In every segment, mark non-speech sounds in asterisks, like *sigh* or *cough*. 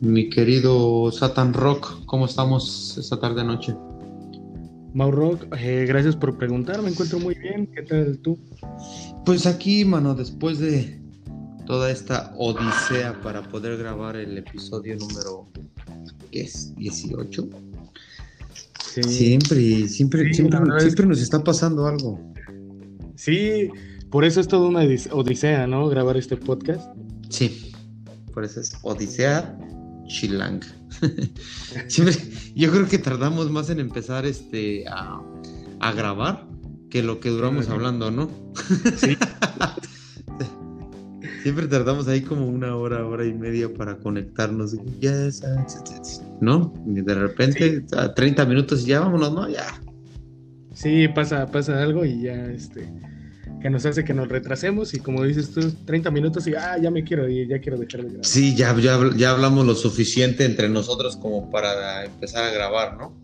Mi querido Satan Rock, ¿cómo estamos esta tarde noche? Mau Rock, eh, gracias por preguntar, me encuentro muy bien. ¿Qué tal tú? Pues aquí, mano, después de toda esta odisea para poder grabar el episodio número ¿qué es? 18. Sí. Siempre, siempre, siempre, siempre nos está pasando algo. Sí, por eso es toda una odisea, ¿no? Grabar este podcast. Sí, por eso es odisea chilang. *laughs* yo creo que tardamos más en empezar este a, a grabar que lo que duramos hablando, ¿no? Sí. *laughs* Siempre tardamos ahí como una hora, hora y media para conectarnos. ¿No? Y de repente, a 30 minutos y ya vámonos, ¿no? Ya. Sí, pasa, pasa algo y ya este que nos hace que nos retrasemos y como dices tú, 30 minutos y ah, ya me quiero ir, ya quiero dejar de grabar. Sí, ya, ya, ya hablamos lo suficiente entre nosotros como para empezar a grabar, ¿no?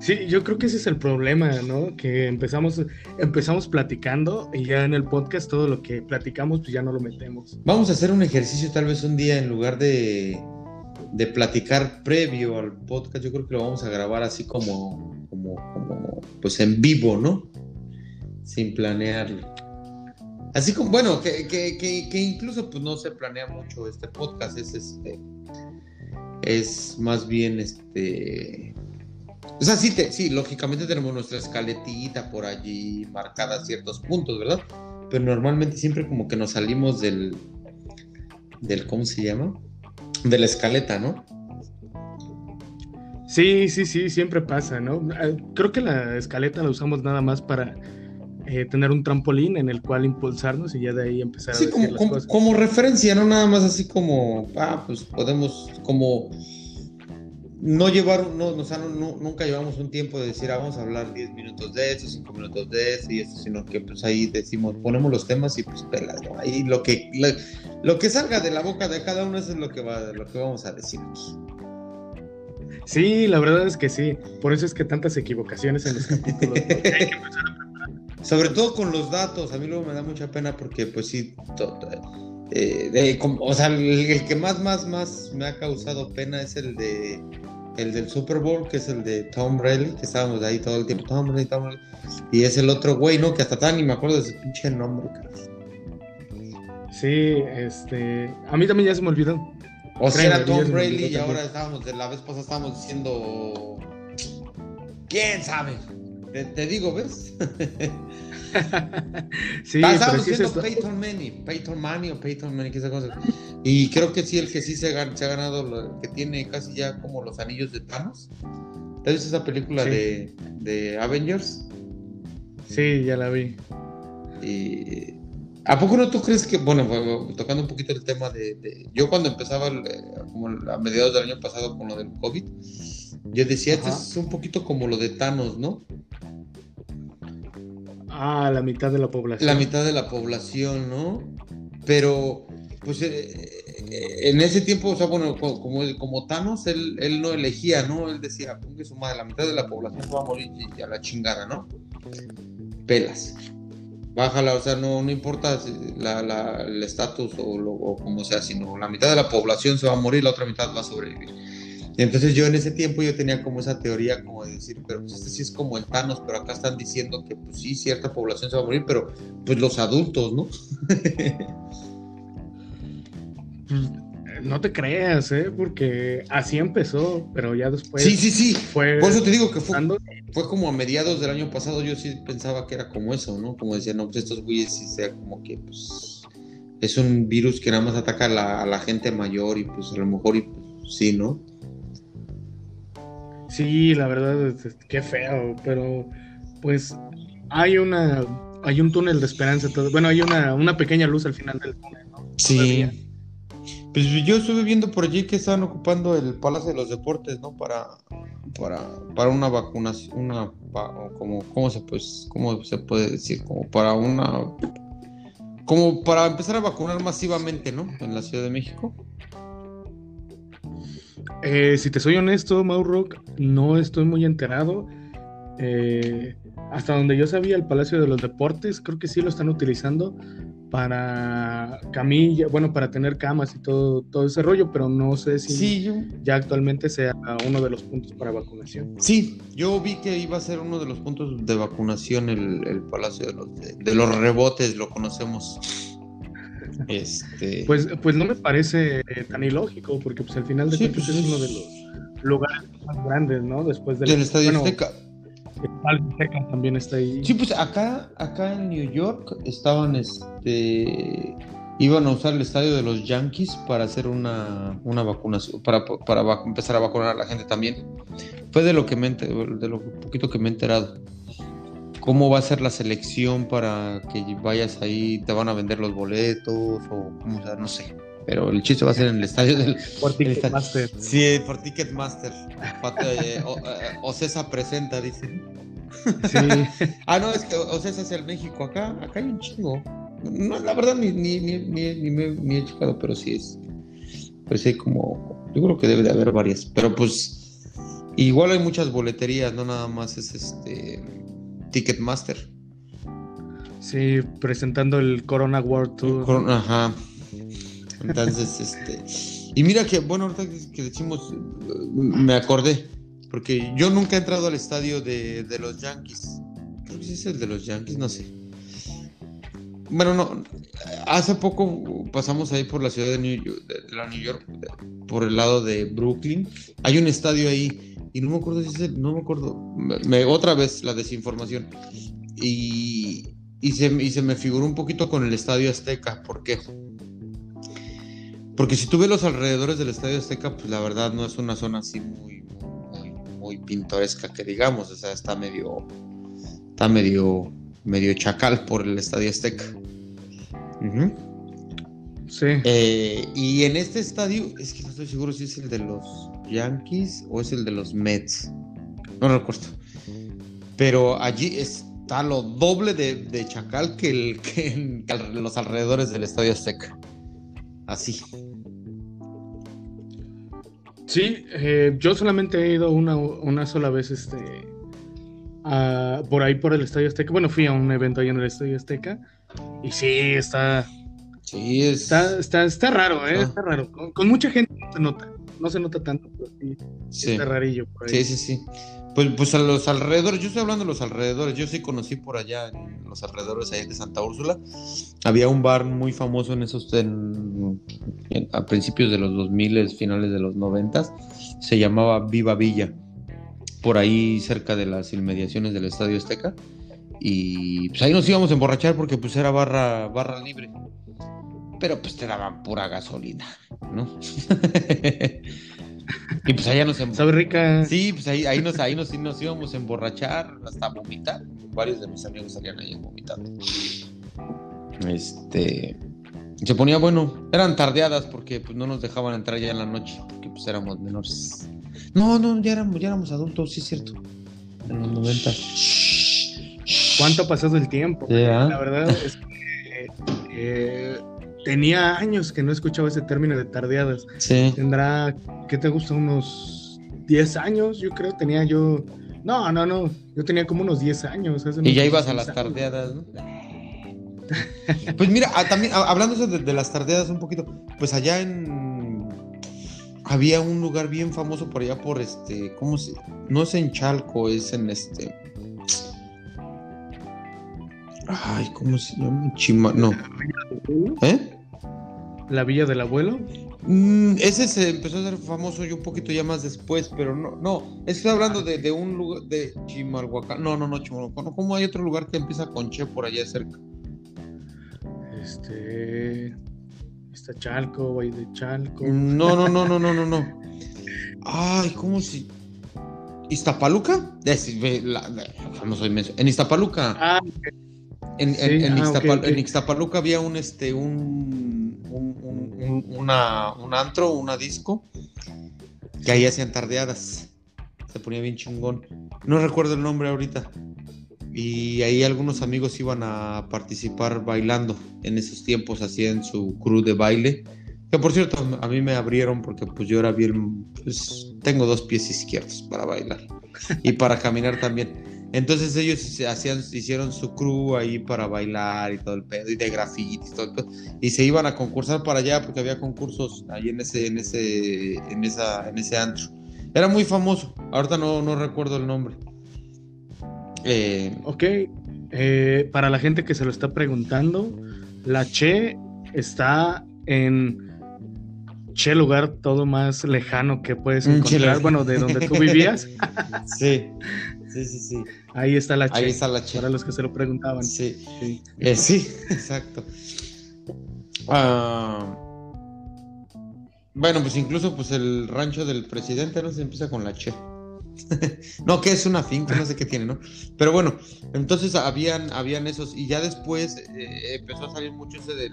Sí, yo creo que ese es el problema, ¿no? Que empezamos, empezamos platicando y ya en el podcast todo lo que platicamos pues ya no lo metemos. Vamos a hacer un ejercicio tal vez un día en lugar de, de platicar previo al podcast, yo creo que lo vamos a grabar así como, como, como pues en vivo, ¿no? Sin planearlo. Así como, bueno, que, que, que, que, incluso pues no se planea mucho este podcast, es este, es más bien este o sea, sí, sí, lógicamente tenemos nuestra escaletita por allí marcada ciertos puntos, ¿verdad? Pero normalmente siempre como que nos salimos del, del ¿cómo se llama? De la escaleta, ¿no? Sí, sí, sí, siempre pasa, ¿no? Ah, creo que la escaleta la usamos nada más para eh, tener un trampolín en el cual impulsarnos y ya de ahí empezar a decir como, las cosas. como referencia, no nada más así como, ah, pues podemos como no llevar, no, o sea, nunca llevamos un tiempo de decir, ah, vamos a hablar 10 minutos de eso, 5 minutos de eso y eso, sino que pues ahí decimos, ponemos los temas y pues pelas, ¿no? Ahí lo que, lo, que salga de la boca de cada uno eso es lo que, va, lo que vamos a decir Sí, la verdad es que sí, por eso es que tantas equivocaciones en los capítulos. Sobre todo con los datos, a mí luego me da mucha pena porque pues sí, eh, o sea, el, que más, más, más me ha causado pena es el de el del Super Bowl, que es el de Tom Brady, que estábamos ahí todo el tiempo, Tom Brady, Tom Brady, y es el otro güey, ¿no? Que hasta tan ni me acuerdo de su pinche nombre, Sí, este, a mí también ya se me olvidó. O sea, era Tom Brady y ahora estábamos, de la vez pasada estábamos diciendo, ¿quién sabe? Te, digo, ¿ves? *laughs* sí, estábamos diciendo Peyton Manning, Peyton Manning o Peyton Manning, qué cosa. Y creo que sí, el que sí se, ha, ganado, que tiene casi ya como los anillos de Thanos. ¿Te has visto esa película de, de, Avengers? Sí, ya la vi. Y, ¿A poco no tú crees que, bueno, tocando un poquito el tema de, yo cuando empezaba, eh, como a mediados del año pasado con lo del COVID, yo decía, esto es un poquito como lo de Thanos, ¿no? Ah, la mitad de la población. La mitad de la población, ¿no? Pero pues eh, eh, en ese tiempo, o sea, bueno, como, como Thanos, él, él no elegía, ¿no? Él decía, ponga su madre, la mitad de la población va a morir y a la chingada, ¿no? Pelas. Bájala, o sea, no, no importa la, el estatus o, o como sea, sino la mitad de la población se va a morir, la otra mitad va a sobrevivir. entonces yo en ese tiempo yo tenía como esa teoría como de decir, pero pues este sí es como el Thanos, pero acá están diciendo que pues sí, cierta población se va a morir, pero pues los adultos, ¿no? *laughs* no te creas, ¿eh? Porque así empezó, pero ya después. Sí, sí, sí. Fue Por eso te digo que fue, fue como a mediados del año pasado. Yo sí pensaba que era como eso, ¿no? Como decía, no, pues estos güeyes sí sea como que, pues. Es un virus que nada más ataca a la, gente mayor y, pues, a lo mejor, y pues, sí, ¿no? Sí, la verdad, qué feo, pero pues hay una. Hay un túnel de esperanza. Todo. Bueno, hay una, una pequeña luz al final del túnel, ¿no? Sí. Pues yo estuve viendo por allí que estaban ocupando el Palacio de los Deportes, ¿no? Para, para, para una vacunación, una, como, ¿cómo se, pues, cómo se puede decir? Como para una, como para empezar a vacunar masivamente, ¿no? En la Ciudad de México. Eh, si te soy honesto, Mauro, no estoy muy enterado. Eh, hasta donde yo sabía, el Palacio de los Deportes, creo que sí lo están utilizando, para camilla, bueno, para tener camas y todo, todo ese rollo, pero no sé si ya actualmente sea uno de los puntos para vacunación. Sí, yo vi que iba a ser uno de los puntos de vacunación el, Palacio de los, de, los Rebotes, lo conocemos. Este... Pues, pues no me parece tan ilógico, porque pues al final de cuentas pues, es uno de los lugares más grandes, ¿no? Después del, Estadio Azteca también está ahí. Sí, pues acá, acá en New York estaban, este, iban a usar el estadio de los Yankees para hacer una, una vacunación, para, para empezar a vacunar a la gente también. Fue de lo que me, de lo poquito que me he enterado. ¿Cómo va a ser la selección para que vayas ahí? ¿Te van a vender los boletos? O cómo, sea, no sé pero el chiste va a ser en el estadio del. Por Ticketmaster. Sí, por Ticketmaster. Eh, o, eh, Ocesa presenta, dice. Sí. *laughs* ah, no, es que Ocesa es el México. Acá, acá hay un chingo. No, la verdad, ni, ni, ni, ni, he checado, pero sí es. Pero sí, como. Yo creo que debe de haber varias. Pero pues. Igual hay muchas boleterías, no nada más es este. Ticketmaster. Sí, presentando el Corona World Tour. ajá. Entonces, este. Y mira que, bueno, ahorita que decimos, me acordé, porque yo nunca he entrado al estadio de, los Yankees. Creo que es el de los Yankees, no sé. Bueno, no, hace poco pasamos ahí por la ciudad de New York, de la New York, por el lado de Brooklyn. Hay un estadio ahí, y no me acuerdo si es el, no me acuerdo, me, otra vez la desinformación. Y, y, se, y se me figuró un poquito con el estadio Azteca, ¿por qué? Porque si tú ves los alrededores del Estadio Azteca, pues la verdad no es una zona así muy, muy, muy pintoresca que digamos. O sea, está medio, está medio, medio chacal por el Estadio Azteca. Sí. Eh, y en este estadio, es que no estoy seguro si es el de los Yankees o es el de los Mets. No recuerdo. Pero allí está lo doble de, chacal que, el, que en los alrededores del Estadio Azteca. Así. Sí, eh, yo solamente he ido una, una sola vez este, por ahí por el Estadio Azteca. Bueno, fui a un evento ahí en el Estadio Azteca. Y sí, está. Sí, está, está, está raro, ¿eh? Está raro. Con, mucha gente no se nota. No se nota tanto, pero sí, está rarillo por ahí. Sí, sí, sí. Pues, pues a los alrededores, yo estoy hablando de los alrededores, yo sí conocí por allá, en los alrededores ahí de Santa Úrsula. Había un bar muy famoso en esos, a principios de los 2000, finales de los 90, se llamaba Viva Villa, por ahí cerca de las inmediaciones del Estadio Azteca. Y pues ahí nos íbamos a emborrachar porque pues era barra, barra libre. Pero pues te daban pura gasolina, ¿no? *laughs* Y pues allá nos ¿Sabe rica? Sí, pues ahí, ahí, nos, ahí nos, nos íbamos a emborrachar hasta vomitar. Varios de mis amigos salían ahí vomitando. Este. Se ponía bueno. Eran tardeadas porque pues no nos dejaban entrar ya en la noche. Porque pues éramos menores. No, no, ya éramos, ya éramos adultos, sí es cierto. En los 90. ¿Cuánto ha pasado el tiempo? La verdad es que eh, tenía años que no escuchaba ese término de tardeadas. Sí. Tendrá, ¿qué te gusta? Unos 10 años, yo creo, tenía yo. No, no, no, yo tenía como unos 10 años. y ya ibas a las tardeadas, ¿no? pues mira, también hablando de, las tardeadas un poquito, pues allá en había un lugar bien famoso por allá por este, ¿cómo se? No es en Chalco, es en este. Ay, ¿cómo se llama? Chima, no. ¿Eh? ¿La Villa del Abuelo? Mm, ese se empezó a ser famoso yo un poquito ya más después, pero no, no, estoy hablando de, un lugar de Chimalhuacán. No, no, no, Chimalhuacán. ¿Cómo hay otro lugar que empieza con Che por allá cerca? Este. Está Chalco, Valle de Chalco. No, no, no, no, no, no, no. Ay, ¿cómo si? ¿Iztapaluca? no soy menso. En Iztapaluca. Ah, en, en, ah, Ixtapaluca había un este un, un, una, un antro, una disco que ahí hacían tardeadas. Se ponía bien chingón. No recuerdo el nombre ahorita. Y ahí algunos amigos iban a participar bailando en esos tiempos, hacían su crew de baile. Que por cierto, a mí me abrieron porque pues yo era bien, pues tengo dos pies izquierdos para bailar y para caminar también. Entonces ellos hacían, hicieron su crew ahí para bailar y todo el pedo, y de grafitis, todo el pedo, y se iban a concursar para allá porque había concursos ahí en ese, en ese, en esa, en ese antro. Era muy famoso, ahorita no, no recuerdo el nombre. Eh, ok, eh, para la gente que se lo está preguntando, la Che está en Che lugar todo más lejano que puedes encontrar, bueno, de donde tú vivías. *laughs* sí. *laughs* Sí, sí, sí. Ahí está la Che. Ahí está la Che. Para los que se lo preguntaban. Sí, sí, eh, *laughs* exacto. Ah, bueno, pues incluso pues el rancho del presidente no se empieza con la Che. *laughs* no, que es una finca, no sé qué tiene, ¿no? Pero bueno, entonces habían, habían esos, y ya después eh, empezó a salir mucho ese del,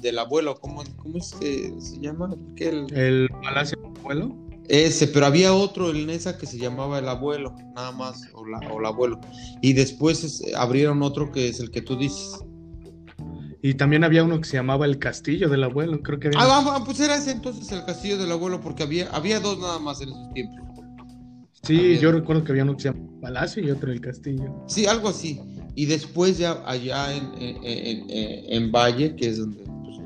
del abuelo, ¿cómo, cómo es que se llama? El, el palacio del abuelo. Ese, pero había otro en esa que se llamaba el abuelo, nada más, o, la, o el abuelo. Y después abrieron otro que es el que tú dices. Y también había uno que se llamaba el castillo del abuelo, creo que había... Ah, ah pues era ese entonces el castillo del abuelo, porque había, había dos nada más en esos tiempos. Sí, yo recuerdo que había uno que se llamaba Palacio y otro el Castillo. Sí, algo así. Y después ya allá en, en, Valle, que es donde, pues,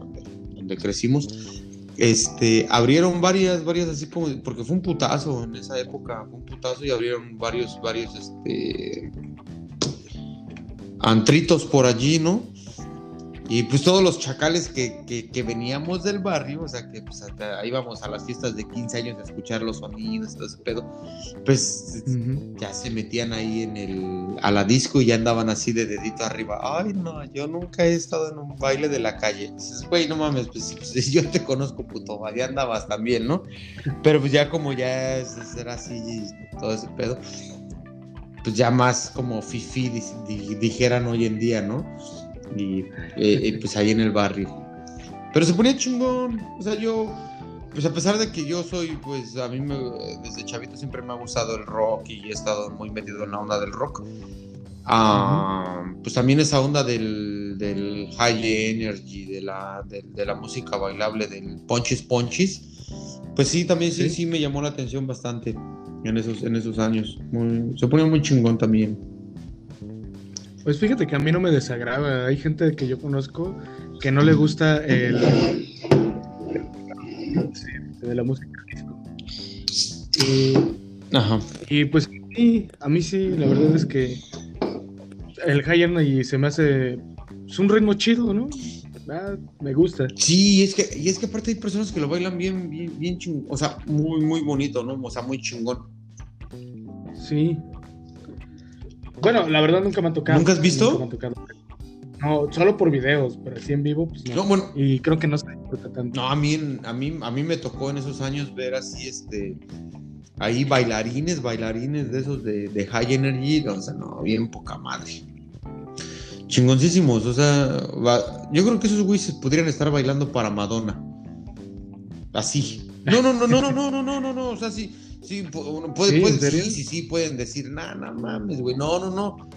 donde, crecimos, este, abrieron varias, varias así como, porque fue un putazo en esa época, fue un putazo y abrieron varios, varios, este, antritos por allí, ¿no? Y pues todos los chacales que, que, veníamos del barrio, o sea, que pues íbamos a las fiestas de 15 años a escuchar los sonidos, todo ese pedo, pues ya se metían ahí en el, a la disco y ya andaban así de dedito arriba. Ay, no, yo nunca he estado en un baile de la calle. Dices, güey, no mames, pues, *laughs* pues yo te conozco, puto, ya andabas también, ¿no? Pero pues ya como ya era así, todo ese pedo, pues ya más como fifi dijeran hoy en día, ¿no? Y eh, pues ahí en el barrio. Pero se ponía chingón, o sea, yo, pues a pesar de que yo soy, pues a mí me, desde chavito siempre me ha gustado el rock y he estado muy metido en la onda del rock. Ah, pues también esa onda del, del high energy, de la, de, la música bailable, del ponchis ponchis, pues sí, también sí, sí, me llamó la atención bastante en esos, en esos años. se ponía muy chingón también. Pues fíjate que a mí no me desagrada. Hay gente que yo conozco que no le gusta el. de la música disco. Ajá. y pues sí, a mí sí, la verdad es que el high y se me hace. Es un ritmo chido, ¿no? Ah, me gusta. Sí, es que, y es que aparte hay personas que lo bailan bien, bien, bien chingón. O sea, muy, muy bonito, ¿no? O sea, muy chingón. Sí, bueno, la verdad nunca me ha tocado. ¿Nunca has visto? No, solo por videos, pero así en vivo, pues no. bueno, y creo que no se disfruta tanto. No, a mí, a mí, a mí me tocó en esos años ver así, este, ahí bailarines, bailarines de esos de, de high energy, o sea, no, bien poca madre. Chingoncísimos, o sea, yo creo que esos güeyes podrían estar bailando para Madonna. Así. No, no, no, no, no, no, no, no, no, no, o sea, sí Sí, puede, ¿Sí, sí, sí, pueden decir, nada, no mames, güey. No, no, no.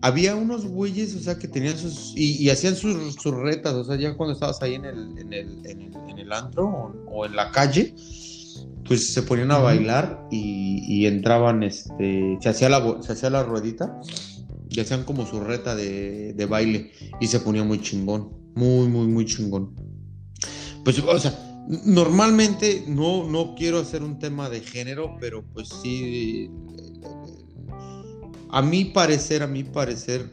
Había unos güeyes, o sea, que tenían sus. Y, hacían sus, sus, retas, o sea, ya cuando estabas ahí en el, en el, en el, antro o, en la calle, pues se ponían a bailar y, entraban, este. Se hacía, la, se hacía la ruedita y hacían como su reta de, de baile y se ponía muy chingón. Muy, muy, muy chingón. Pues, o sea, Normalmente no, no quiero hacer un tema de género, pero pues sí, a mi parecer, a mi parecer,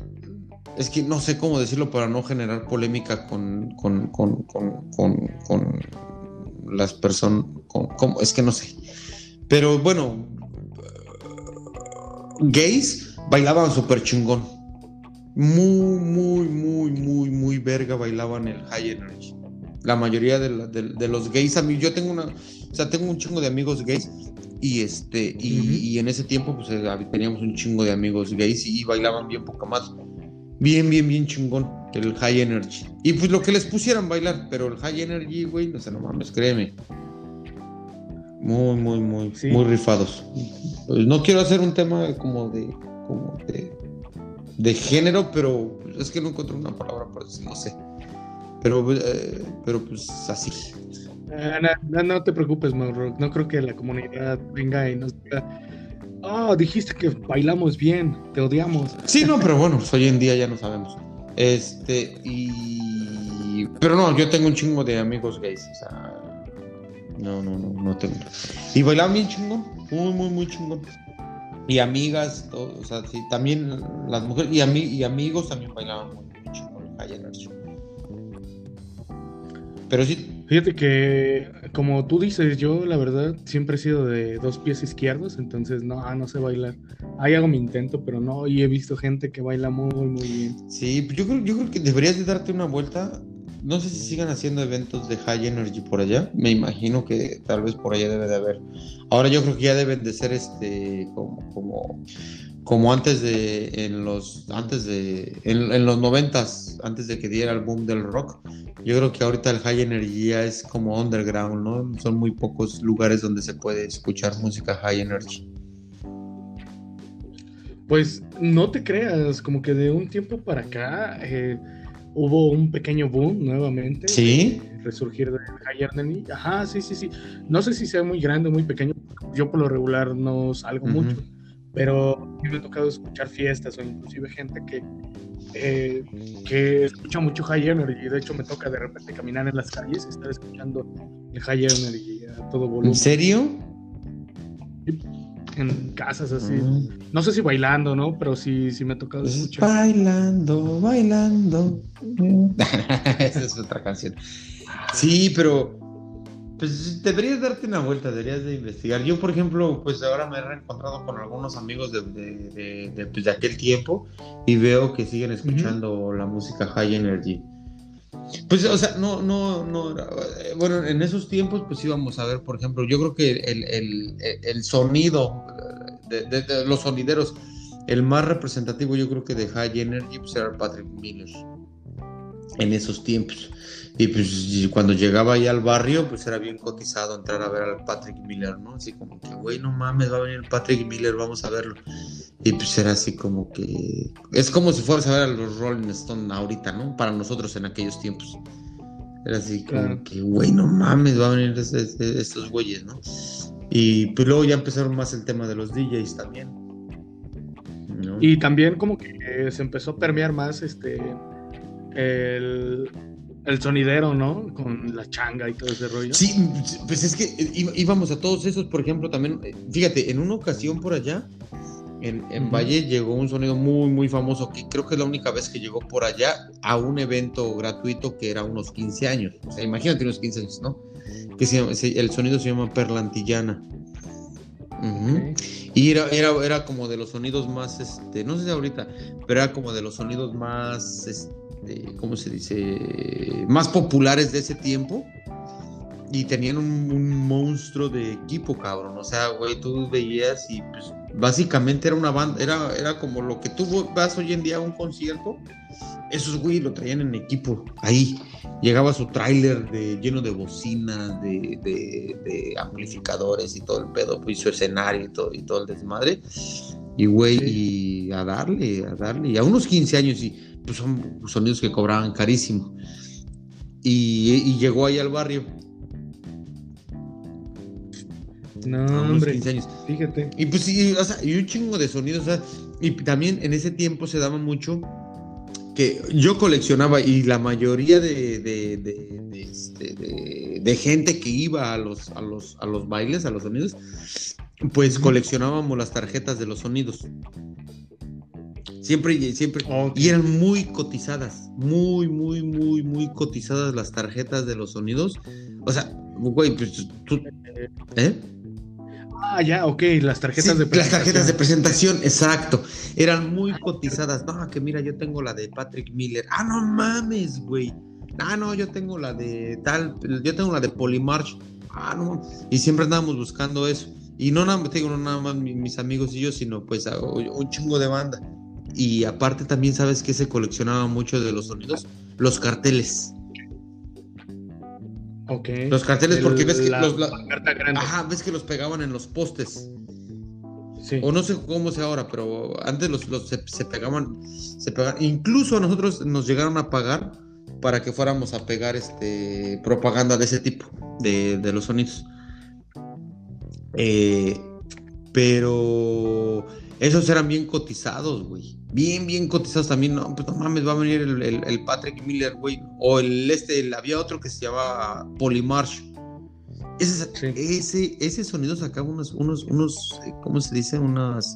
es que no sé cómo decirlo para no generar polémica con, con, con, con las personas, es que no sé. Pero bueno, gays bailaban súper chingón. Muy, muy, muy, muy, muy verga bailaban el high energy la mayoría de, los gays, a mí yo tengo una, o sea, tengo un chingo de amigos gays y este, y, en ese tiempo pues eh, teníamos un chingo de amigos gays y, bailaban bien poca más, bien, bien, bien chingón, el high energy. Y pues lo que les pusieran bailar, pero el high energy, güey, no sé, no mames, créeme. Muy, muy, muy, muy rifados. Pues, no quiero hacer un tema como de, como de, de género, pero es que no encuentro una palabra para decir, no sé. Pero, eh, pero pues así. Ah, no, no, te preocupes, Mauro. No creo que la comunidad venga y nos diga oh, dijiste que bailamos bien, te odiamos. Sí, no, pero bueno, pues hoy en día ya no sabemos. Este, y. Pero no, yo tengo un chingo de amigos gays, o sea. No, no, no, no tengo. Y bailaban bien chingón, muy, muy, muy chingón. Y amigas, o sea, sí, también las mujeres y, y amigos también bailaban muy, muy chingón High Energy. Pero sí. Fíjate que, como tú dices, yo la verdad siempre he sido de dos pies izquierdos, entonces no, ah, no sé bailar. Ahí hago mi intento, pero no, y he visto gente que baila muy, muy bien. Sí, yo creo, yo creo que deberías de darte una vuelta. No sé si sigan haciendo eventos de High Energy por allá. Me imagino que tal vez por allá debe de haber. Ahora yo creo que ya deben de ser este como, como como antes de en los antes de en, los noventas antes de que diera el boom del rock. Yo creo que ahorita el high energy ya es como underground no son muy pocos lugares donde se puede escuchar música high energy. Pues no te creas como que de un tiempo para acá eh, hubo un pequeño boom nuevamente sí. resurgir de high energy. Ajá sí sí sí. No sé si sea muy grande o muy pequeño yo por lo regular no salgo mucho pero me ha tocado escuchar fiestas o inclusive gente que, eh, que escucha mucho High Energy. De hecho, me toca de repente caminar en las calles y estar escuchando el High Energy a todo volumen. ¿En serio? En casas así. Mm. No sé si bailando, ¿no? Pero sí, sí me ha tocado escuchar. Bailando, bailando. *laughs* Esa es otra canción. Sí, pero pues deberías darte una vuelta, deberías de investigar. Yo, por ejemplo, pues ahora me he reencontrado con algunos amigos de, de, pues, de aquel tiempo y veo que siguen escuchando la música High Energy. Pues, o sea, no, no, no, bueno, en esos tiempos pues íbamos a ver, por ejemplo, yo creo que el, el, el sonido de, los sonideros, el más representativo yo creo que de High Energy pues era Patrick Miller en esos tiempos. Y pues cuando llegaba ahí al barrio, pues era bien cotizado entrar a ver al Patrick Miller, ¿no? Así como que, güey, no mames, va a venir Patrick Miller, vamos a verlo. Y pues era así como que... Es como si fueras a ver a los Rolling Stones ahorita, ¿no? Para nosotros en aquellos tiempos. Era así como que, güey, no mames, va a venir estos güeyes, ¿no? Y pues luego ya empezaron más el tema de los DJs también. Y también como que se empezó a permear más este el el sonidero, ¿no? Con la changa y todo ese rollo. Sí, pues es que íbamos a todos esos, por ejemplo, también, eh, fíjate, en una ocasión por allá, en, Valle llegó un sonido muy, muy famoso, que creo que es la única vez que llegó por allá a un evento gratuito que era unos 15 años. O sea, imagínate unos 15 años, ¿no? Que el sonido se llama Perlantillana. Y era, era, era como de los sonidos más, este, no sé si ahorita, pero era como de los sonidos más, este, ¿cómo se dice? Más populares de ese tiempo. Y tenían un, monstruo de equipo, cabrón. O sea, güey, tú veías y pues básicamente era una banda, era, era como lo que tú vas hoy en día a un concierto. Esos güey lo traían en equipo, ahí. Llegaba su tráiler de, lleno de bocinas, de, de, amplificadores y todo el pedo, pues su escenario y todo, y todo el desmadre. Y güey, y a darle, a darle. Y a unos 15 años y pues son sonidos que cobraban carísimo. Y, llegó ahí al barrio. No, hombre, 15 años. Fíjate. Y pues sí, o sea, y un chingo de sonidos. O sea, y también en ese tiempo se daba mucho que yo coleccionaba y la mayoría de, de, de, este, gente que iba a los, a, los, a los bailes, a los sonidos, pues coleccionábamos las tarjetas de los sonidos. Siempre, siempre. Y eran muy cotizadas. Muy, muy, muy, muy cotizadas las tarjetas de los sonidos. O sea, güey, pues tú. ¿Eh? Ah, ya, ok, las tarjetas de presentación. Las tarjetas de presentación, exacto. Eran muy cotizadas. No, que mira, yo tengo la de Patrick Miller. Ah, no mames, güey. Ah, no, yo tengo la de tal, yo tengo la de Polymarch. Ah, no. Y siempre andábamos buscando eso. Y no nada, no nada más mis amigos y yo, sino pues un chingo de banda. Y aparte también sabes que se coleccionaba mucho de los sonidos, los carteles. Ok. Los carteles porque ves que los Ajá, ves que los pegaban en los postes. Sí. O no sé cómo sea ahora, pero antes los, se, pegaban, se pegaban. Incluso a nosotros nos llegaron a pagar para que fuéramos a pegar este propaganda de ese tipo, de, de los sonidos. Eh, Pero esos eran bien cotizados, güey. Bien, bien cotizados también. No, pues no mames, va a venir el, Patrick Miller, güey. O el este, había otro que se llamaba Polymarsh. Ese, ese, ese sonido sacaba unos, unos, unos, ¿cómo se dice? Unas,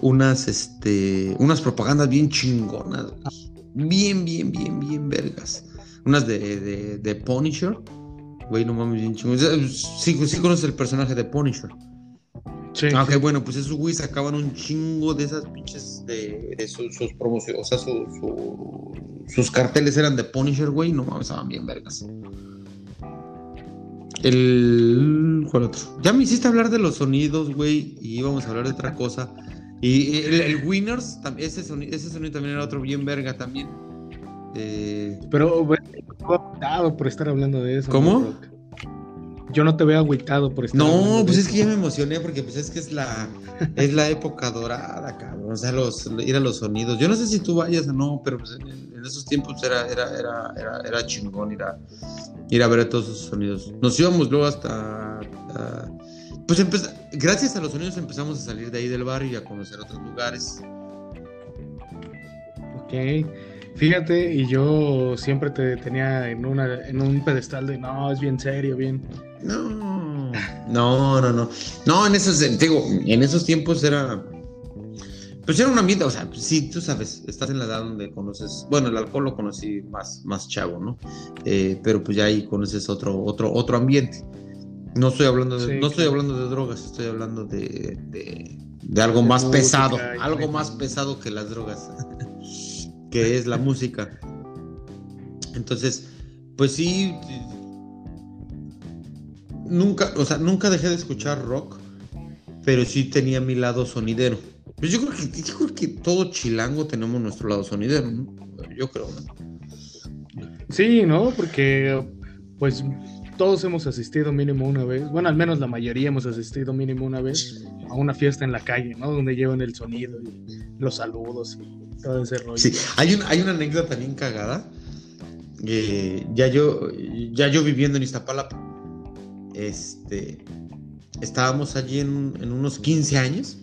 unas, este, unas propagandas bien chingonas, Bien, bien, bien, bien vergas. Unas de, de, de Punisher. Güey, no mames, bien chingonas. Sí, sí conoces el personaje de Punisher. Sí, ah, ok, bueno, pues esos güeyes sacaban un chingo de esas pinches de, sus, promociones, o sea, sus carteles eran de Punisher, güey, no mames, estaban bien vergas. El. ¿Cuál otro? Ya me hiciste hablar de los sonidos, güey, y íbamos a hablar de otra cosa. Y el, Winners, ese sonido, ese sonido también era otro bien verga también. Eh... Pero, güey, por estar hablando de eso. ¿Cómo? Yo no te veo agüitado por estar. No, pues es que ya me emocioné porque pues es que es la es la época dorada, cabrón. O sea, los, ir a los sonidos. Yo no sé si tú vayas o no, pero pues en, esos tiempos era, era, era, era, era chingón ir a, ir a ver todos esos sonidos. Nos íbamos luego hasta. pues gracias a los sonidos empezamos a salir de ahí del barrio y a conocer otros lugares. Ok. Fíjate, y yo siempre te tenía en, una, en un pedestal de no, es bien serio, bien. No, no, no, no. No, en esos, digo, en esos tiempos era. Pues era un ambiente, o sea, sí, tú sabes, estás en la edad donde conoces, bueno, el alcohol lo conocí más, más chavo, ¿no? Eh, pero pues ya ahí conoces otro, otro, otro ambiente. No estoy hablando de, no estoy hablando de drogas, estoy hablando de, de, algo más pesado, algo más pesado que las drogas. *laughs* que es la música. Entonces, pues sí, nunca, o sea, nunca dejé de escuchar rock, pero sí tenía mi lado sonidero. Pues yo creo que, yo creo que todo chilango tenemos nuestro lado sonidero, ¿no? Yo creo, Sí, ¿no? Porque, pues, todos hemos asistido mínimo una vez, bueno, al menos la mayoría hemos asistido mínimo una vez a una fiesta en la calle, ¿no? Donde llevan el sonido y los saludos y Sí, hay, un, hay una anécdota bien cagada. ya, yo, ya yo viviendo en Iztapalapa, este, estábamos allí en, unos 15 años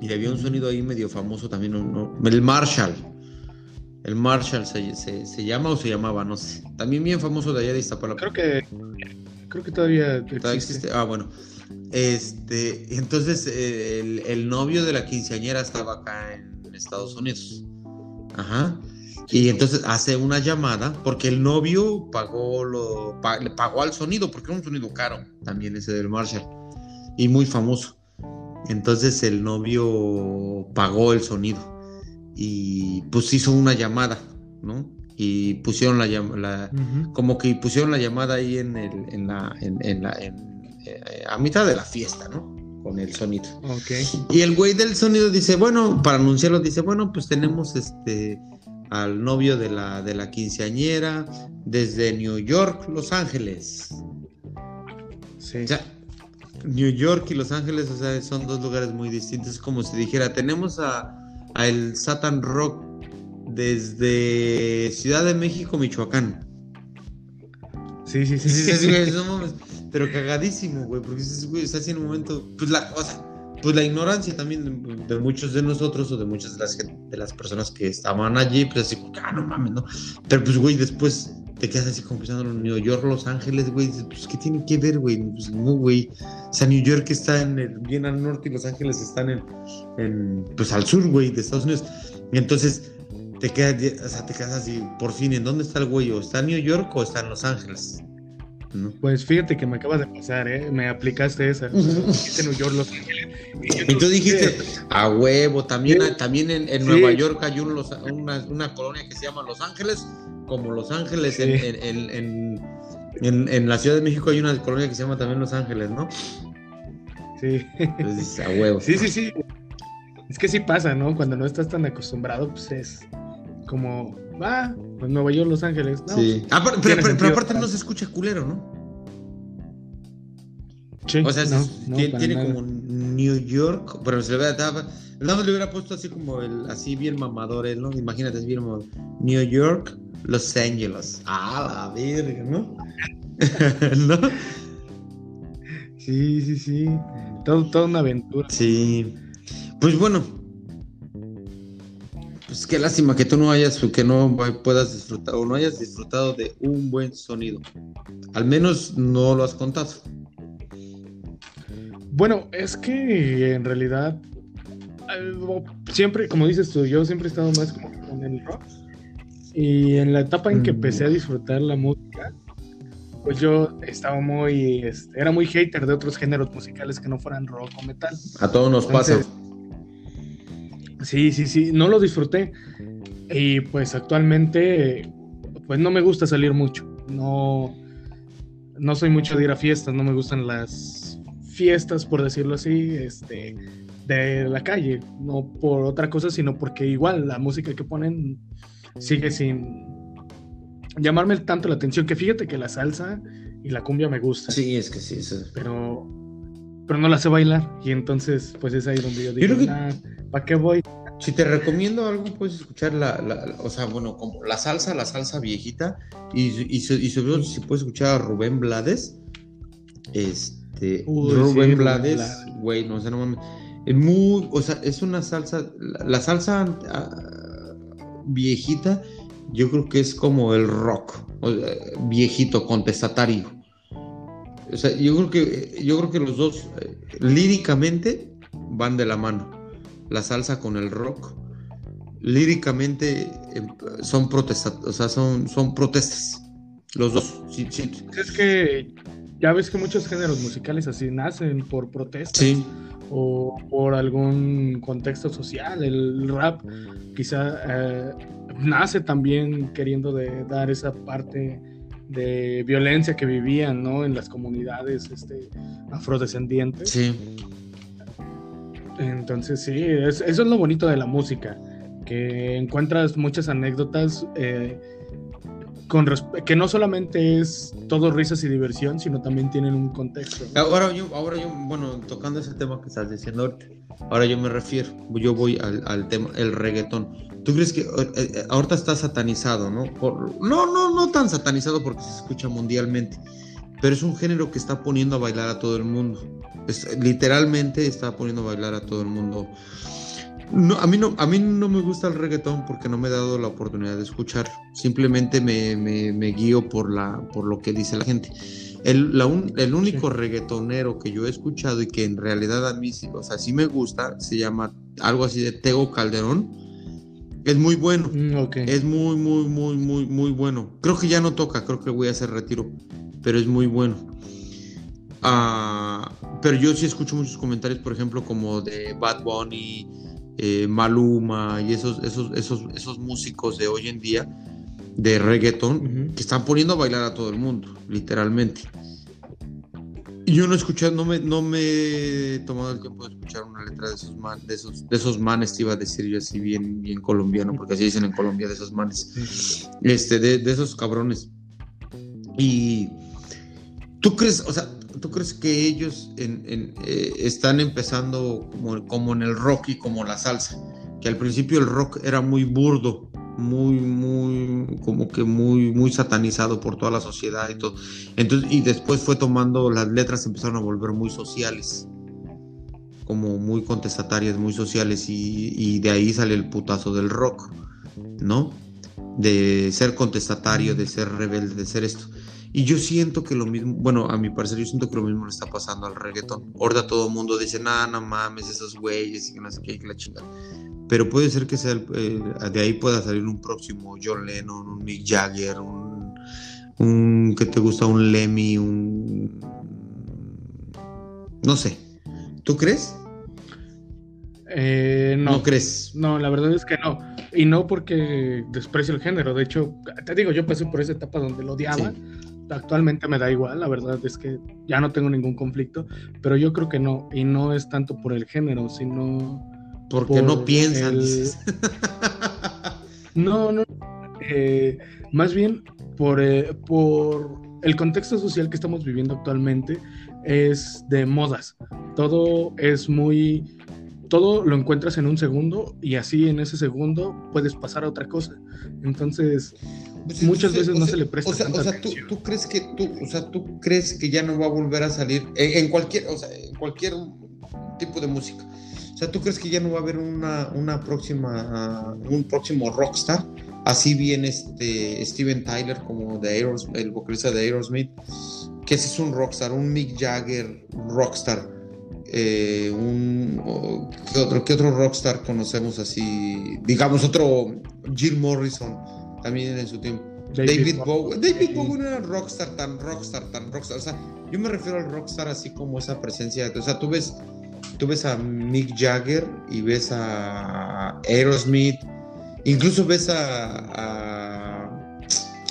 y había un sonido ahí medio famoso también, el Marshall. El Marshall se, llama o se llamaba, no sé. También bien famoso de allá de Iztapalapa. Creo que, creo que todavía existe. existe? Ah, bueno. Este, entonces eh, el, el novio de la quinceañera estaba acá en, Estados Unidos. Ajá. Y entonces hace una llamada porque el novio pagó lo le pagó al sonido porque era un sonido caro también ese del Marshall y muy famoso. Entonces el novio pagó el sonido y pues hizo una llamada, ¿no? Y pusieron la, llamada como que pusieron la llamada ahí en el en la en, la eh, a mitad de la fiesta, ¿no? con el sonido. Okay. Y el güey del sonido dice, bueno, para anunciarlo, dice, bueno, pues tenemos este al novio de la, de la quinceañera desde New York, Los Ángeles. Sí. O sea, New York y Los Ángeles, o sea, son dos lugares muy distintos. como si dijera, tenemos a, a el Satan Rock desde Ciudad de México, Michoacán. Sí, sí, sí. *laughs* sí, sí, pero cagadísimo, güey, porque güey, está así en un momento, pues la, o pues la ignorancia también de, muchos de nosotros o de muchas de las, de las personas que estaban allí, pues así, ah, no mames, ¿no? Pero pues, güey, después te quedas así como en New York, Los Ángeles, güey, dices, pues, ¿qué tiene que ver, güey? Pues no, güey. O sea, New York está en el, bien al norte y Los Ángeles están en, en pues al sur, güey, de Estados Unidos. Y entonces te quedas, o sea, te quedas así, por fin, ¿en dónde está el güey? ¿O está en New York o está en Los Ángeles? Pues fíjate que me acabas de pasar, ¿eh? Me aplicaste esa. Y, tú dijiste, a huevo, también, también en, Nueva York hay una, colonia que se llama Los Ángeles, como Los Ángeles en, en, la Ciudad de México hay una colonia que se llama también Los Ángeles, ¿no? Sí. Entonces, a huevo. Sí, sí, sí. Es que sí pasa, ¿no? Cuando no estás tan acostumbrado, pues es como va, pues Nueva York, Los Ángeles. sí. Ah, pero, aparte no se escucha culero, ¿no? Sí, o sea, tiene, como New York, pero se le hubiera dado, nada le hubiera puesto así como el, así bien mamador, ¿no? Imagínate, es bien New York, Los Ángeles. Ah, la verga, ¿no? *laughs* ¿No? Sí, sí, sí. todo, toda una aventura. Sí. Pues bueno. Pues qué lástima que tú no hayas, que no puedas disfrutar o no hayas disfrutado de un buen sonido. Al menos no lo has contado. Bueno, es que en realidad siempre, como dices tú, yo siempre he estado más como con el rock. Y en la etapa en que empecé a mm. disfrutar la música, pues yo estaba muy, este, era muy hater de otros géneros musicales que no fueran rock o metal. A todos nos pasa. Sí, sí, sí, no lo disfruté. Y pues actualmente, pues no me gusta salir mucho. No, no soy mucho de ir a fiestas, no me gustan las fiestas, por decirlo así. Este, de la calle, no por otra cosa, sino porque igual la música que ponen sigue sin llamarme tanto la atención, que fíjate que la salsa y la cumbia me gustan. Sí, es que sí, pero pero no la sé bailar. Y entonces pues es ahí donde yo digo, ¿para qué voy? Si te recomiendo algo, puedes escuchar la, o sea, bueno, como la salsa, la salsa viejita, y, y, sobre todo si puedes escuchar a Rubén Blades, este, Rubén Blades, güey, no sé, no mames, es muy, o sea, es una salsa, la, salsa ah, viejita, yo creo que es como el rock, viejito, contestatario. O sea, yo creo que, yo creo que los dos eh, líricamente van de la mano. La salsa con el rock. Líricamente em, son protestas, o sea, son, son protestas. Los dos. Sí, sí. Es que ya ves que muchos géneros musicales así nacen por protestas. Sí o por algún contexto social. El rap quizá eh, nace también queriendo de dar esa parte de violencia que vivían ¿no? en las comunidades este, afrodescendientes. Sí. Entonces sí, eso es lo bonito de la música, que encuentras muchas anécdotas. Eh, que no solamente es todo risas y diversión, sino también tienen un contexto. Ahora yo, ahora yo, bueno, tocando ese tema que estás diciendo ahora, yo me refiero, yo voy al, tema, el reggaetón. ¿Tú crees que eh, eh, ahorita está satanizado, no? no, no, no tan satanizado porque se escucha mundialmente, pero es un género que está poniendo a bailar a todo el mundo. literalmente está poniendo a bailar a todo el mundo. No, a, mí no, a mí no me gusta el reggaetón porque no me he dado la oportunidad de escuchar. Simplemente me, me, guío por, la, por lo que dice la gente. El, el único reggaetonero que yo he escuchado y que en realidad a mí, o sea, sí me gusta, se llama algo así de Tego Calderón. Es muy bueno. Mm, es muy, muy, muy, muy, muy bueno. Creo que ya no toca, creo que voy a hacer retiro, pero es muy bueno. Ah, pero yo sí escucho muchos comentarios, por ejemplo, como de Bad Bunny, eh, Maluma y esos, esos, esos, esos músicos de hoy en día de reggaeton que están poniendo a bailar a todo el mundo, literalmente. Yo no he no me, no me he tomado el tiempo de escuchar una letra de esos, de esos, de esos manes, te iba a decir yo así bien, bien colombiano, porque así dicen en Colombia, de esos manes, este, de, de esos cabrones. Y tú crees, o sea, ¿tú crees que ellos eh, están empezando como, en el rock y como la salsa? Que al principio el rock era muy burdo, muy, muy, como que muy, muy satanizado por toda la sociedad y todo. Entonces, y después fue tomando, las letras empezaron a volver muy sociales, como muy contestatarias, muy sociales, y, y de ahí sale el putazo del rock, ¿no? De ser contestatario, de ser rebelde, de ser esto. Y yo siento que lo mismo, bueno, a mi parecer, yo siento que lo mismo le está pasando al reggaetón. Ahorita todo el mundo dice, nada, no mames, esos güeyes y que no sé qué, que la chingada. Pero puede ser que sea de ahí pueda salir un próximo John Lennon, un Mick Jagger, un, un que te gusta, un Lemmy, un. No sé. ¿Tú crees? Eh, no. ¿No crees? No, la verdad es que no. Y no porque desprecio el género. De hecho, te digo, yo pasé por esa etapa donde lo odiaba actualmente me da igual, la verdad es que ya no tengo ningún conflicto, pero yo creo que no, y no es tanto por el género, sino... Porque no piensan. *laughs* no, no, eh, más bien por, eh, por el contexto social que estamos viviendo actualmente es de modas. Todo es muy todo lo encuentras en un segundo y así en ese segundo puedes pasar a otra cosa. Entonces, pues muchas veces no se le presta. O sea, o sea ¿tú, crees que tú, o sea, tú crees que ya no va a volver a salir en, cualquier, o sea, en cualquier tipo de música. O sea, ¿tú crees que ya no va a haber una, una próxima, un próximo rockstar? Así bien este Steven Tyler como de el vocalista de Aerosmith, que ese es un rockstar, un Mick Jagger rockstar. Eh, un, ¿qué, otro, ¿Qué otro rockstar conocemos así? Digamos otro Jim Morrison, también en su tiempo. David, Bowie. David Bowie era rockstar, tan rockstar, tan rockstar. O sea, yo me refiero al rockstar así como esa presencia. O sea, tú ves, tú ves a Mick Jagger y ves a Aerosmith, incluso ves a, a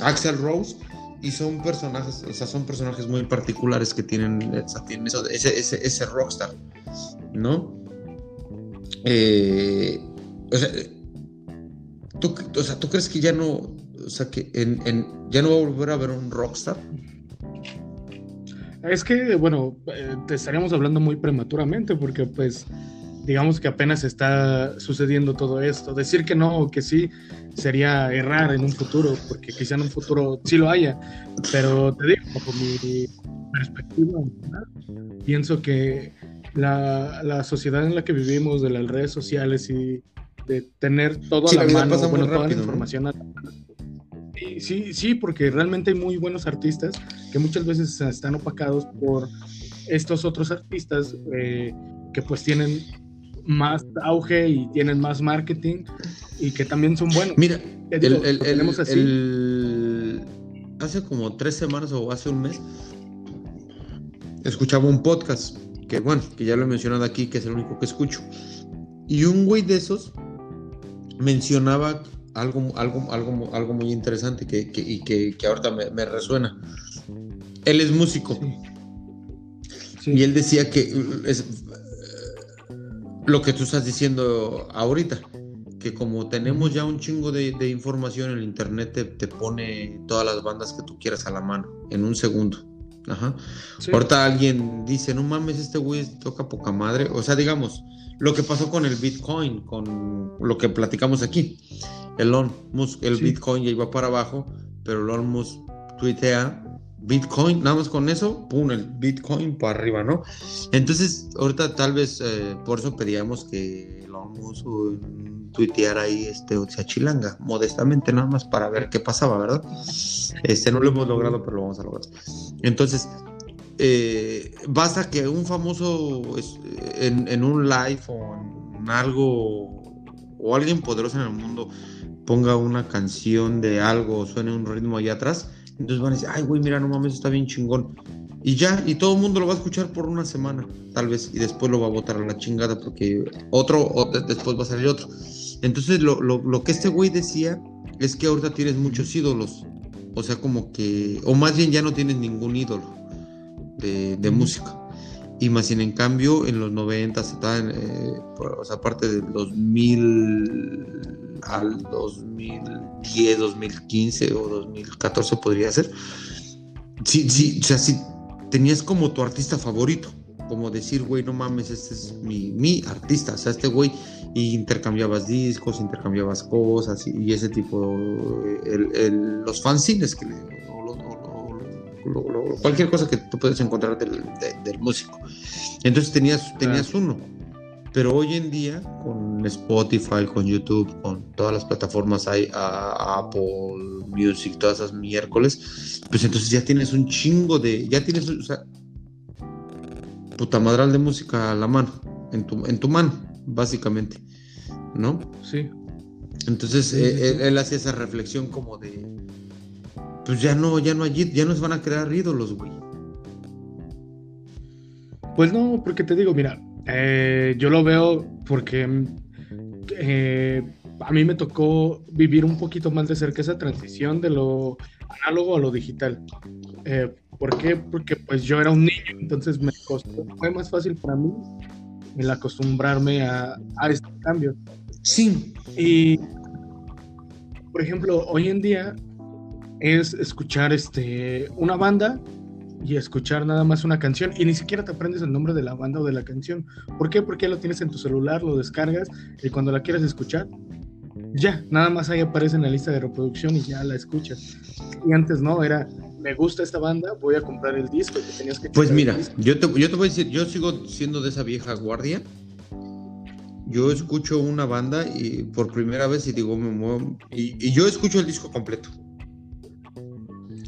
Axel Rose y son personajes, o sea, son personajes muy particulares que tienen, ese, ese, ese, rockstar, ¿no? Eh, o, sea, ¿tú, o sea, ¿tú crees que ya no, o sea, que en, ya no va a volver a ver un rockstar. Es que, bueno, eh, te estaríamos hablando muy prematuramente porque pues digamos que apenas está sucediendo todo esto. Decir que no o que sí sería errar en un futuro, porque quizá en un futuro sí lo haya, pero te digo, bajo mi perspectiva, pienso que la, la, sociedad en la que vivimos, de las redes sociales y de tener toda la, mano, bueno, toda la información a Sí, sí, porque realmente hay muy buenos artistas que muchas veces están opacados por estos otros artistas eh, que pues tienen más auge y tienen más marketing y que también son buenos. Mira, tenemos así. hace como tres semanas o hace un mes escuchaba un podcast que bueno, que ya lo he mencionado aquí, que es el único que escucho. Y un güey de esos mencionaba algo, algo, algo, algo muy interesante que, y que, que ahorita me, resuena. Él es músico. Y él decía que es lo que tú estás diciendo ahorita, que como tenemos ya un chingo de, información, el internet te, pone todas las bandas que tú quieras a la mano en un segundo. Ajá. Ahorita alguien dice, no mames, este güey toca poca madre. O sea, digamos, lo que pasó con el Bitcoin, con lo que platicamos aquí. Elon Musk, el Bitcoin ya iba para abajo, pero Elon Musk tuitea Bitcoin, nada más con eso, pum, el Bitcoin para arriba, ¿no? Entonces, ahorita tal vez eh, por eso pedíamos que Elon Musk tuiteara ahí, este, o sea, chilanga, modestamente, nada más para ver qué pasaba, ¿verdad? Este, no lo hemos logrado, pero lo vamos a lograr. Entonces, eh, basta que un famoso en, un live o en algo, o alguien poderoso en el mundo, ponga una canción de algo, suene un ritmo allá atrás, entonces van a decir, ay, güey, mira, no mames, está bien chingón. Y ya, y todo el mundo lo va a escuchar por una semana, tal vez, y después lo va a botar a la chingada porque otro, después va a salir otro. Entonces, lo, lo, lo que este güey decía es que ahorita tienes muchos ídolos. O sea, como que, o más bien ya no tienes ningún ídolo de, de música. Y más bien, en cambio, en los 90, eh, o sea, aparte del 2000 al 2010, 2015 o 2014 podría ser. Sí, sí, o sea, sí, tenías como tu artista favorito, como decir, güey, no mames, este es mi, mi artista, o sea, este güey, y intercambiabas discos, intercambiabas cosas y, ese tipo, el, los fanzines que cualquier cosa que tú puedes encontrar del, del músico. Entonces tenías, tenías uno pero hoy en día, con Spotify, con YouTube, con todas las plataformas, hay Apple Music, todas esas miércoles, pues entonces ya tienes un chingo de. Ya tienes, o sea, puta madral de música a la mano, en tu, en tu mano, básicamente, ¿no? Sí. Entonces eh, Él, hacía esa reflexión como de. Pues ya no, ya no hay, ya no se van a crear ídolos, güey. Pues no, porque te digo, mira, eh, yo lo veo porque eh, a mí me tocó vivir un poquito más de cerca esa transición de lo análogo a lo digital. Eh, ¿Por qué? Porque pues yo era un niño, entonces me costó, fue más fácil para mí el acostumbrarme a, a este cambio. Sí. Y, por ejemplo, hoy en día es escuchar este, una banda y escuchar nada más una canción y ni siquiera te aprendes el nombre de la banda o de la canción. ¿Por qué? Porque lo tienes en tu celular, lo descargas y cuando la quieres escuchar, ya, nada más ahí aparece en la lista de reproducción y ya la escuchas. Y antes no, era me gusta esta banda, voy a comprar el disco que tenías que Pues mira, yo te, yo te voy a decir, yo sigo siendo de esa vieja guardia. Yo escucho una banda y por primera vez y digo, me muevo, y, yo escucho el disco completo.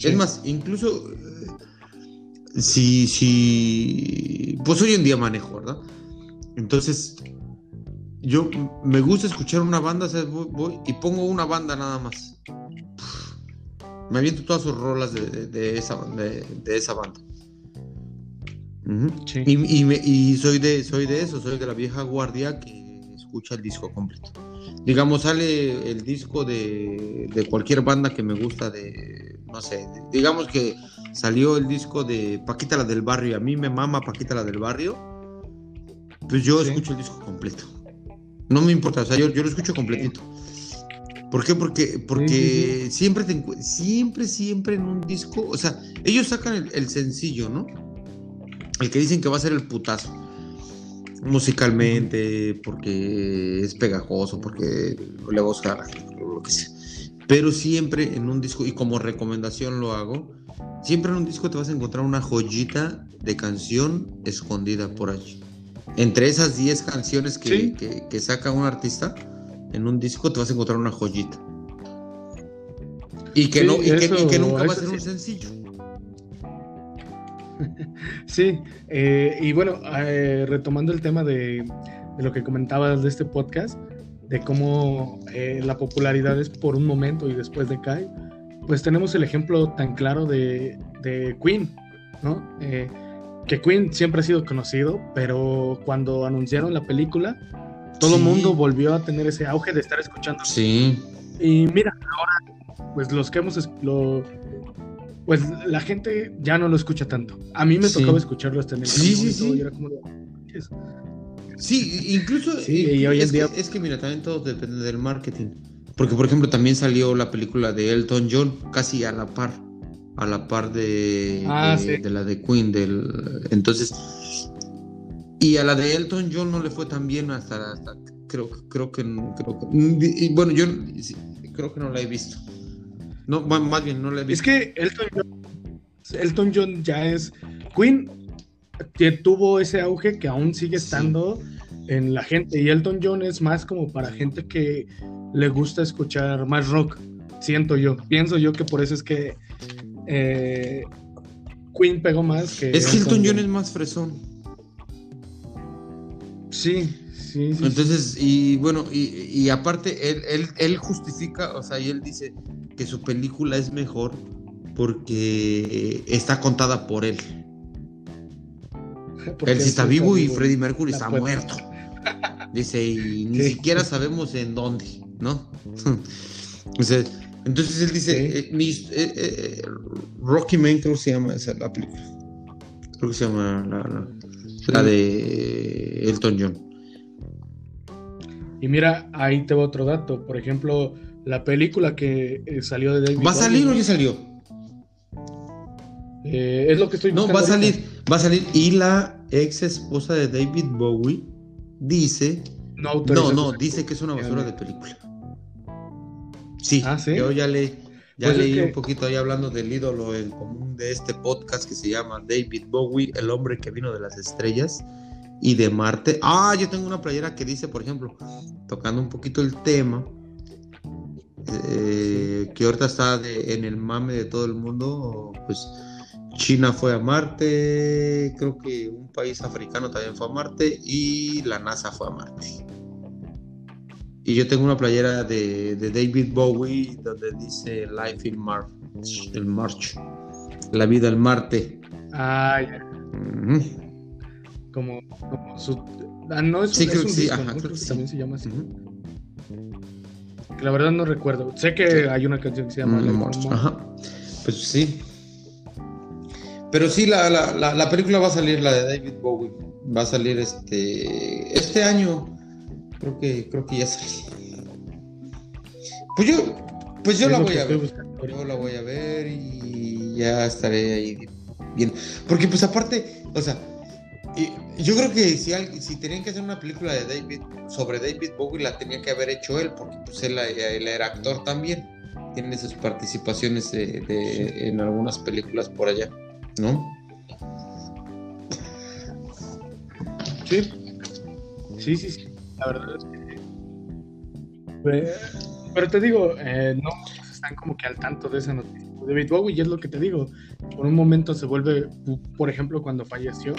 Es más, incluso eh, si, si, pues hoy en día manejo, ¿verdad? Entonces, yo me gusta escuchar una banda, voy, y pongo una banda nada más. Me aviento todas sus rolas de, esa, de, esa banda. y, soy de soy de eso, soy de la vieja guardia que escucha el disco completo. Digamos, sale el disco de, de cualquier banda que me gusta de, no sé, digamos que salió el disco de Paquita la del barrio, a mí me mama Paquita la del barrio, pues yo escucho el disco completo. No me importa, o sea, yo, yo lo escucho completito. ¿Por qué? Porque, porque siempre, te, siempre, siempre en un disco, o sea, ellos sacan el, sencillo, ¿no? El que dicen que va a ser el putazo. Musicalmente, porque es pegajoso, porque le gusta a lo que sea. Pero siempre en un disco, y como recomendación lo hago, siempre en un disco te vas a encontrar una joyita de canción escondida por allí. Entre esas 10 canciones que, que, saca un artista en un disco, te vas a encontrar una joyita. Y que, no, y que, nunca va a ser un sencillo. *laughs* Sí, eh, y bueno, eh, retomando el tema de, lo que comentabas de este podcast, de cómo eh, la popularidad es por un momento y después decae, pues tenemos el ejemplo tan claro de, de Queen, ¿no? que Queen siempre ha sido conocido, pero cuando anunciaron la película, todo el mundo volvió a tener ese auge de estar escuchando. Sí. Y mira, ahora, pues los que hemos, lo, pues la gente ya no lo escucha tanto. A mí me tocaba escucharlo hasta en el sí, sí, sí. y era como de, Sí, incluso sí, y hoy es, día... que, es que mira, también todo depende del marketing. Porque, por ejemplo, también salió la película de Elton John casi a la par a la par de, ah, de, la de Queen. Del, entonces, y a la de Elton John no le fue tan bien hasta, creo, creo, que, creo que. bueno, yo creo que no la he visto. No, más bien no la he visto. Es que Elton John, Elton John ya es. Queen que tuvo ese auge que aún sigue estando en la gente. Y Elton John es más como para gente que le gusta escuchar más rock. Siento yo. Pienso yo que por eso es que eh, Queen pegó más que. Es que Elton John es más fresón. Sí, sí, sí. Entonces, y bueno, y, aparte, él, él, justifica, o sea, y él dice que su película es mejor porque está contada por él. *laughs* él sí está vivo y Freddie Mercury está muerto. *laughs* Dice, y ni siquiera sabemos en dónde, ¿no? *laughs* Entonces, entonces él dice, eh, eh, eh, Rocky Man creo que se llama esa la película. Creo que se llama la, de Elton John. Y mira, ahí te va otro dato. Por ejemplo, la película que salió de David ¿Va a salir o ya salió? es lo que estoy No, va a salir, va a salir. Y la ex esposa de David Bowie dice. No, no, no, dice que es una basura de película. Sí, ah, yo ya, le, ya pues leí un poquito ahí hablando del ídolo en común de este podcast que se llama David Bowie, el hombre que vino de las estrellas y de Marte. Ah, yo tengo una playera que dice, por ejemplo, tocando un poquito el tema, eh, que ahorita está en el mame de todo el mundo, pues China fue a Marte, creo que un país africano también fue a Marte y la NASA fue a Marte. Y yo tengo una playera de, David Bowie donde dice Life in March, el March, la vida en Marte. Ah, ya. Como, como, su. Ah, no es, sí, creo, sí, ajá, creo que también se llama así. La verdad no recuerdo. Sé que hay una canción que se llama mm, March. Ajá. Pues sí. Pero sí, la, la, la, película va a salir, la de David Bowie. Va a salir este este año. Creo que, creo que ya salí. Pues yo, pues yo la voy a ver. Yo la voy a ver y ya estaré ahí bien. Porque pues aparte, o sea, yo creo que si, si tenían que hacer una película de David sobre David Bowie la tenía que haber hecho él, porque pues él, él era actor también. tiene sus participaciones en algunas películas por allá, ¿no? Sí, sí, sí, sí. La verdad es que. Pero te digo, eh, no están como que al tanto de esa noticia. David Bowie, y es lo que te digo. Por un momento se vuelve, por ejemplo, cuando falleció,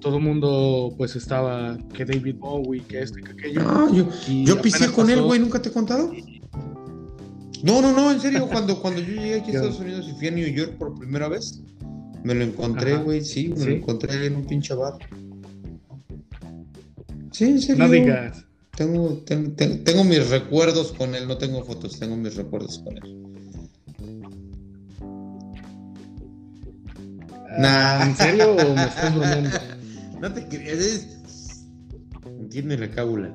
todo el mundo pues estaba que David Bowie, que este, que aquello. No, yo, yo pisé con él, güey, ¿nunca te he contado? No, no, no, en serio, *laughs* cuando, cuando yo llegué aquí a Estados Unidos y fui a New York por primera vez, me lo encontré, güey, sí, me lo encontré en un pinche bar. Sí, en serio. No digas. Tengo, tengo, tengo, mis recuerdos con él, no tengo fotos, tengo mis recuerdos con él. Nah. ¿En serio o me estás bromeando? No te crees. Entiende la cábula.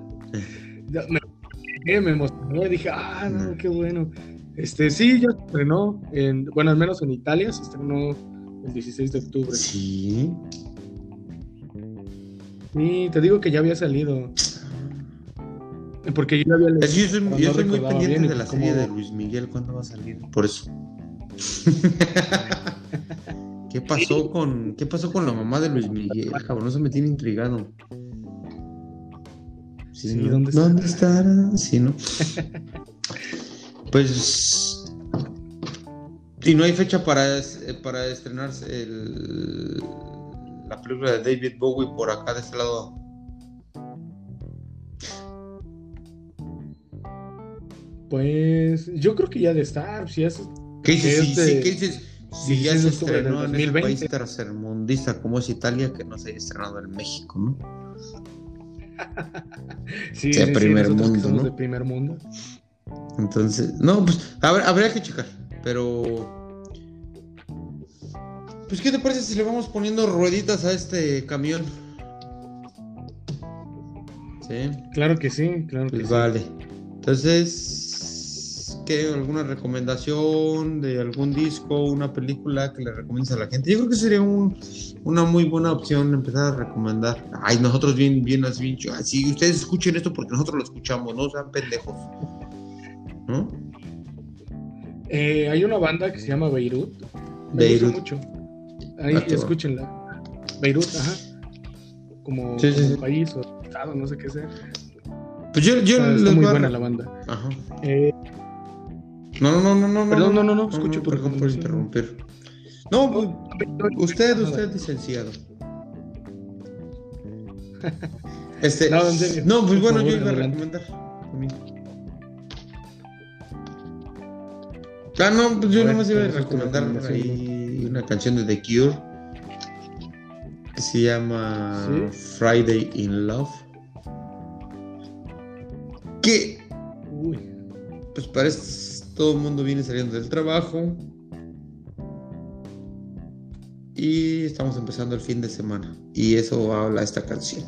Me, me emocioné, dije, ah, no, qué bueno. Este, sí, ya se estrenó, en, bueno, al menos en Italia se estrenó el 16 de octubre. Sí. Sí, te digo que ya había salido. Porque yo había leído. Yo soy, yo soy muy pendiente de la serie de Luis Miguel, ¿cuándo va a salir? Por eso. *laughs* ¿Qué pasó con qué pasó con la mamá de Luis Miguel? Cabrón, eso me tiene intrigado. Sí, ¿dónde, ¿dónde estará? Sí, ¿no? *laughs* pues y no hay fecha para, para estrenarse el, la película de David Bowie por acá de este lado. Pues yo creo que ya de estar, si es. ¿Qué dices? ¿Qué dices? Si ya se estrenó en, el país tercermundista como es Italia, que no se haya estrenado en México, ¿no? *laughs* sí, de primer mundo, ¿no? De primer mundo. Entonces, no, pues habría que checar, pero pues, ¿qué te parece si le vamos poniendo rueditas a este camión? Sí. Claro que sí, claro que pues sí. Vale. Entonces, ¿qué? ¿Alguna recomendación de algún disco, una película que le recomiendes a la gente? Yo creo que sería una muy buena opción empezar a recomendar. Ay, nosotros bien, bien, así, Si ustedes escuchen esto porque nosotros lo escuchamos, no sean pendejos. ¿No? Eh, hay una banda que se llama Beirut. Me Beirut. mucho. Ahí escúchenla. Beirut, ajá. Como, país o estado, no sé qué sea. Pues yo, yo está, muy buena la banda. Ajá. Eh, no, no, no, no, Perdón, no, no, no, escucho no, Perdón por interrumpir. No, usted, usted, licenciado. *laughs* Este, no, en serio. No, pues bueno, yo iba a recomendar. Ah, no, pues yo nomás iba a recomendar ahí una canción de The Cure que se llama Friday in Love. Que, pues parece todo el mundo viene saliendo del trabajo y estamos empezando el fin de semana. Y eso habla esta canción.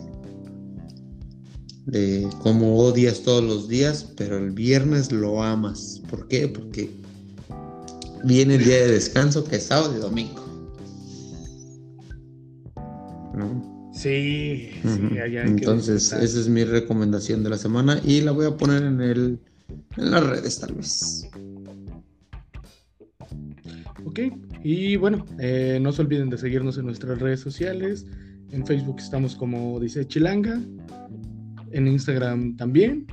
De cómo odias todos los días, pero el viernes lo amas. ¿Por qué? Porque viene el día de descanso que es sábado y domingo. Sí, Entonces, esa es mi recomendación de la semana y la voy a poner en el en las redes tal vez. Ok, y bueno, eh, no se olviden de seguirnos en nuestras redes sociales. En Facebook estamos como dice Chilanga, en Instagram también.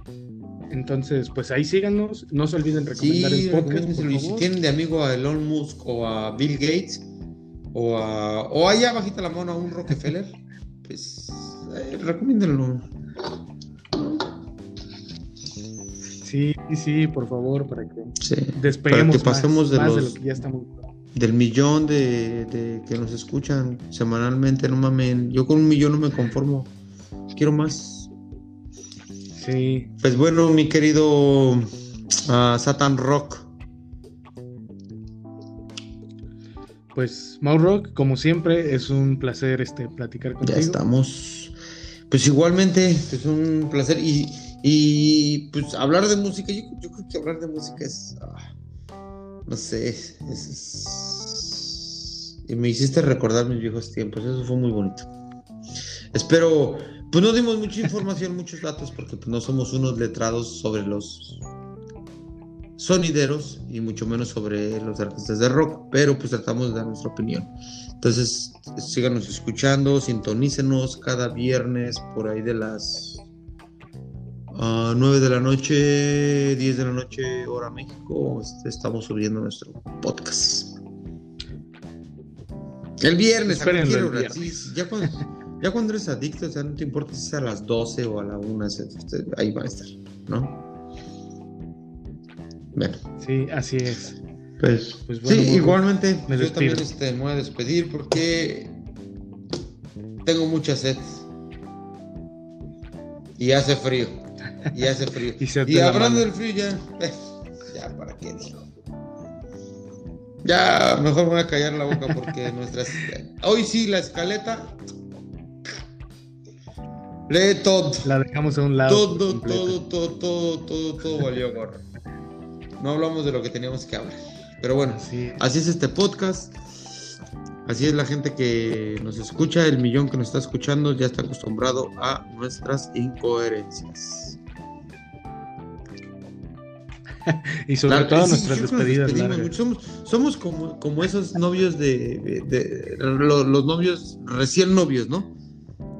Entonces, pues ahí síganos. No se olviden recomendar el podcast. si tienen de amigo a Elon Musk o a Bill Gates o a o allá bajita la mano a un Rockefeller, *laughs* pues eh, recomiéndenlo. Sí, sí, por favor, para que sí, despeguemos para que pasemos de, los, de lo que ya estamos del millón de, de, que nos escuchan semanalmente, no mamen, yo con un millón no me conformo, quiero más. Sí. Pues bueno, mi querido uh, Satan Rock. Pues Mau Rock, como siempre, es un placer este platicar contigo. Ya estamos. Pues igualmente, es un placer. Y, y pues hablar de música, yo, creo que hablar de música es. Ah, no sé, es, Y me hiciste recordar mis viejos tiempos, eso fue muy bonito. Espero pues no dimos mucha información, muchos datos, porque pues, no somos unos letrados sobre los sonideros y mucho menos sobre los artistas de rock, pero pues tratamos de dar nuestra opinión. Entonces, síganos escuchando, sintonícenos cada viernes por ahí de las 9 de la noche, 10 de la noche, hora México, este, estamos subiendo nuestro podcast. El viernes, a cualquier hora. ya, cuando, eres adicto, o sea, no te importa si es a las 12 o a la 1, ahí va a estar, ¿no? Bueno. Sí, así es. Pues, pues sí, igualmente yo también este, me voy a despedir porque tengo mucha sed. Y hace frío. Y hace frío. y, hablando del frío ya. ya, ¿para qué digo? Ya, mejor me voy a callar la boca porque *laughs* nuestras. Hoy sí, la escaleta. Lee todo. La dejamos a un lado. Todo, todo, todo, todo, todo, todo valió gorro. No hablamos de lo que teníamos que hablar. Pero bueno, así es este podcast. Así es la gente que nos escucha, el millón que nos está escuchando ya está acostumbrado a nuestras incoherencias. *laughs* y sobre todo nuestras despedidas. Somos, como, como esos novios de, los, novios recién novios, ¿no?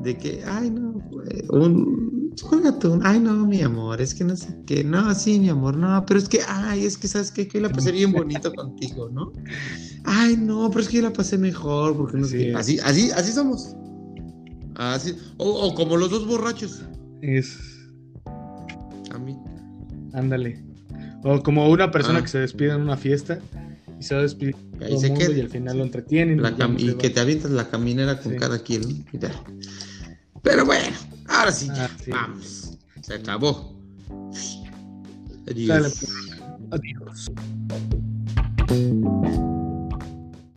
De que, ay no, un, tú, ay no, mi amor, es que no sé qué, no, sí, mi amor, no, pero es que, ay, es que sabes que, que la pasé bien bonito *laughs* contigo, ¿no? Ay no, pero es que yo la pasé mejor, porque no sé Así, así, así somos. Así, o, como los dos borrachos. Es. A mí. Ándale. O como una persona ah. que se despide en una fiesta y se va a despedir y, se y al final lo entretienen. y, que te avientas la caminera con cada quien. Pero bueno, ahora sí, ya, ah, vamos. Se acabó. Adiós. Adiós.